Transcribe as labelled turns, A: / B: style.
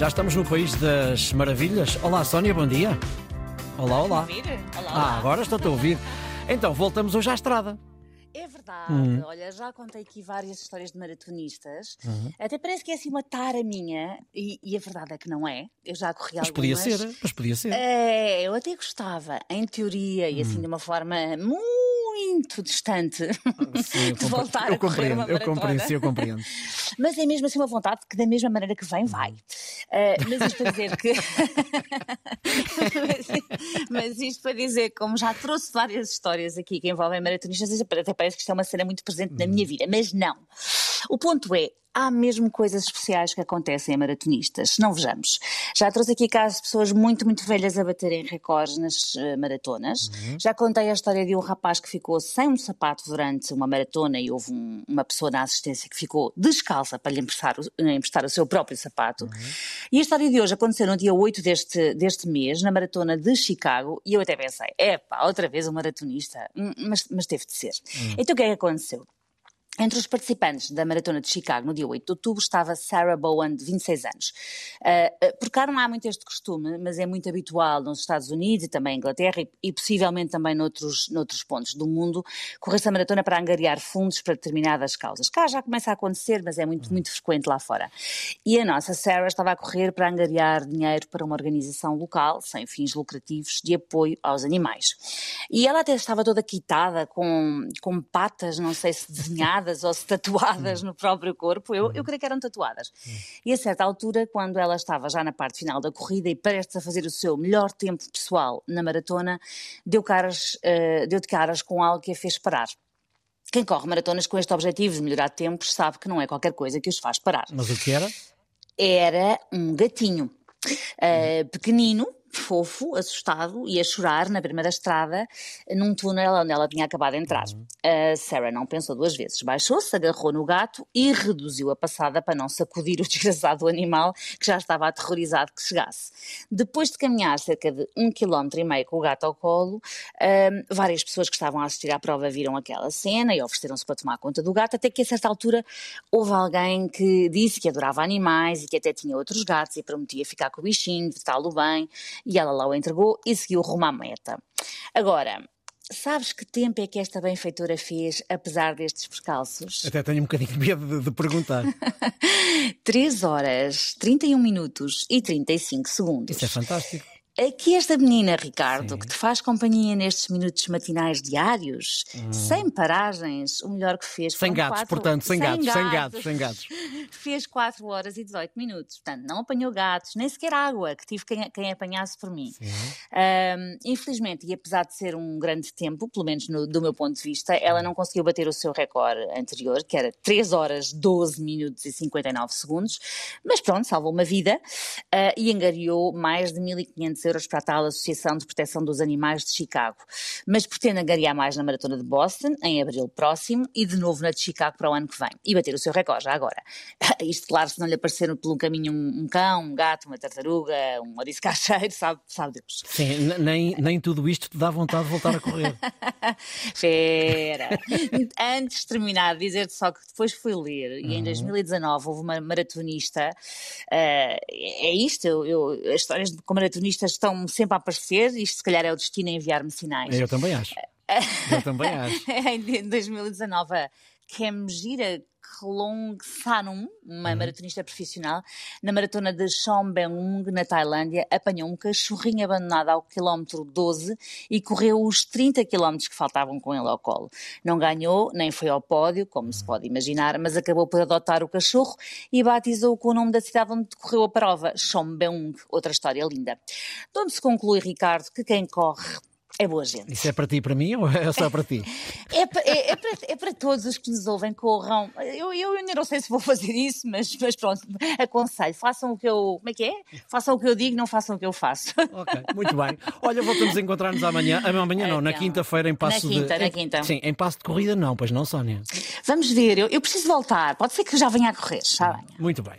A: Já estamos no País das Maravilhas. Olá, Sónia, bom dia. Olá, olá.
B: Ouvir? Olá,
A: Ah,
B: olá.
A: agora estou-te a ouvir. Então, voltamos hoje à estrada.
B: É verdade.
A: Hum.
B: Olha, já contei aqui várias histórias de maratonistas.
A: Uhum.
B: Até parece que é assim uma tara minha. E, e a verdade é que não é. Eu já corri
A: Mas
B: algumas.
A: podia ser, mas podia ser.
B: É, eu até gostava, em teoria, e
A: Hum.
B: assim de uma forma muito distante,
A: Sim, eu
B: de voltar
A: eu
B: a correr uma
A: compreendo, eu
B: maratona.
A: compreendo, sim, eu compreendo.
B: Mas é mesmo assim uma vontade que da mesma maneira que vem, vai. Ah, mas isto para dizer que. mas, mas isto para dizer que, como já trouxe várias histórias aqui que envolvem maratonistas, até parece que isto é uma cena muito presente na minha vida, mas não. O ponto é. Há mesmo coisas especiais que acontecem a maratonistas, não vejamos. Já trouxe aqui casos de pessoas muito, muito velhas a baterem recordes nas eh, maratonas. Já contei a história de um rapaz que ficou sem um sapato durante uma maratona e houve um- uma pessoa na assistência que ficou descalça para lhe emprestar o, eh, emprestar o seu próprio sapato. E a história de hoje aconteceu no dia 8 deste, deste mês, na maratona de Chicago, e eu até pensei, epá, outra vez um maratonista, Hum, mas, mas teve de ser. Então o que é que aconteceu? Entre os participantes da Maratona de Chicago, no dia 8 de outubro, estava Sarah Bowen, de 26 anos. Ah, ah, por cá não há muito este costume, mas é muito habitual nos Estados Unidos e também Inglaterra e, e possivelmente também noutros, noutros pontos do mundo, correr-se a maratona para angariar fundos para determinadas causas. Cá já começa a acontecer, mas é muito, muito frequente lá fora. E a nossa Sarah estava a correr para angariar dinheiro para uma organização local, sem fins lucrativos, de apoio aos animais. E ela até estava toda quitada, com, com patas, não sei se desenhadas ou se tatuadas no próprio corpo. Eu, eu creio que eram tatuadas. E a certa altura, quando ela estava já na parte final da corrida e prestes a fazer o seu melhor tempo pessoal na maratona, deu, caras, eh, deu de caras com algo que a fez parar. Quem corre maratonas com este objetivo de melhorar tempos sabe que não é qualquer coisa que os faz parar
A: Mas o que era?
B: era um gatinho. Uh, pequenino, fofo, assustado e a chorar na primeira estrada num túnel onde ela tinha acabado de entrar. A Sarah não pensou duas vezes, baixou-se, agarrou no gato e reduziu a passada para não sacudir o desgraçado animal que já estava aterrorizado que chegasse. Depois de caminhar cerca de um quilómetro e meio com o gato ao colo, um, várias pessoas que estavam a assistir à prova viram aquela cena e ofereceram-se para tomar conta do gato, até que a certa altura houve alguém que disse que adorava animais e que até tinha outros gatos e prometia ficar com o bichinho, tratá-lo bem, e ela lá o entregou e seguiu rumo à meta. Agora, sabes que tempo é que esta benfeitora fez, apesar destes percalços?
A: Até tenho um bocadinho de medo de, de perguntar.
B: 3 horas, 31 minutos e 35 segundos.
A: Isso é fantástico.
B: Aqui esta menina, Ricardo,
A: Sim.
B: que te faz companhia nestes minutos matinais diários, sem paragens, o melhor que fez
A: Hum. Sem gatos,
B: quatro-
A: portanto, sem, gatos, sem gatos, sem gatos.
B: Fez 4 horas e 18 minutos. Portanto, não apanhou gatos, nem sequer água, que tive quem, quem apanhasse por mim. Ahm, infelizmente, e apesar de ser um grande tempo, pelo menos no- do meu ponto de vista, ela não conseguiu bater o seu recorde anterior, que era 3 horas, 12 minutos e 59 segundos, mas pronto, salvou uma vida ah, e angariou mais de 1.500 euros para a tal Associação de Proteção dos Animais de Chicago. Mas pretende angariar mais na Maratona de Boston, em abril próximo, e de novo na de Chicago para o ano que vem. E bater o seu recorde, já agora. Isto, claro, se não lhe aparecer pelo caminho um, um cão, um gato, uma tartaruga, um ouriço cacheiro, sabe, sabe Deus.
A: Sim, nem, nem tudo isto te dá vontade de voltar a correr.
B: Espera. Antes de terminar, dizer-te só que depois fui ler e em 2019 houve uma maratonista. eh, é isto, eu, eu- as histórias com maratonistas estão sempre a aparecer. Isto, se calhar, é o destino a enviar-me sinais.
A: Eu também acho. Eu também acho.
B: em 2019, a Kemjira Klongsanum, uma maratonista profissional, na maratona de Chombeung, na Tailândia, apanhou um cachorrinho abandonado ao quilómetro 12 e correu os 30 quilómetros que faltavam com ele ao colo. Não ganhou, nem foi ao pódio, como se pode imaginar, mas acabou por adotar o cachorro e batizou-o com o nome da cidade onde decorreu a prova, Chombeung. Outra história linda. De onde se conclui, Ricardo, que quem corre é boa gente.
A: Isso é para ti e para mim ou é só para ti?
B: É, é- é para, é para todos os que nos ouvem, corram. Eu, eu ainda não sei se vou fazer isso, mas, mas pronto, aconselho. Façam o que eu. Como é que é? Façam o que eu digo, não façam o que eu faço.
A: Ok, muito bem. Olha, voltamos a encontrar-nos amanhã. Ah, Amanhã não, na quinta-feira em passo
B: na quinta,
A: de.
B: na quinta.
A: Sim, em passo de corrida não, pois não, Sónia?
B: Vamos ver, eu, eu preciso voltar. Pode ser que eu já venha a correr, já venha.
A: Muito bem.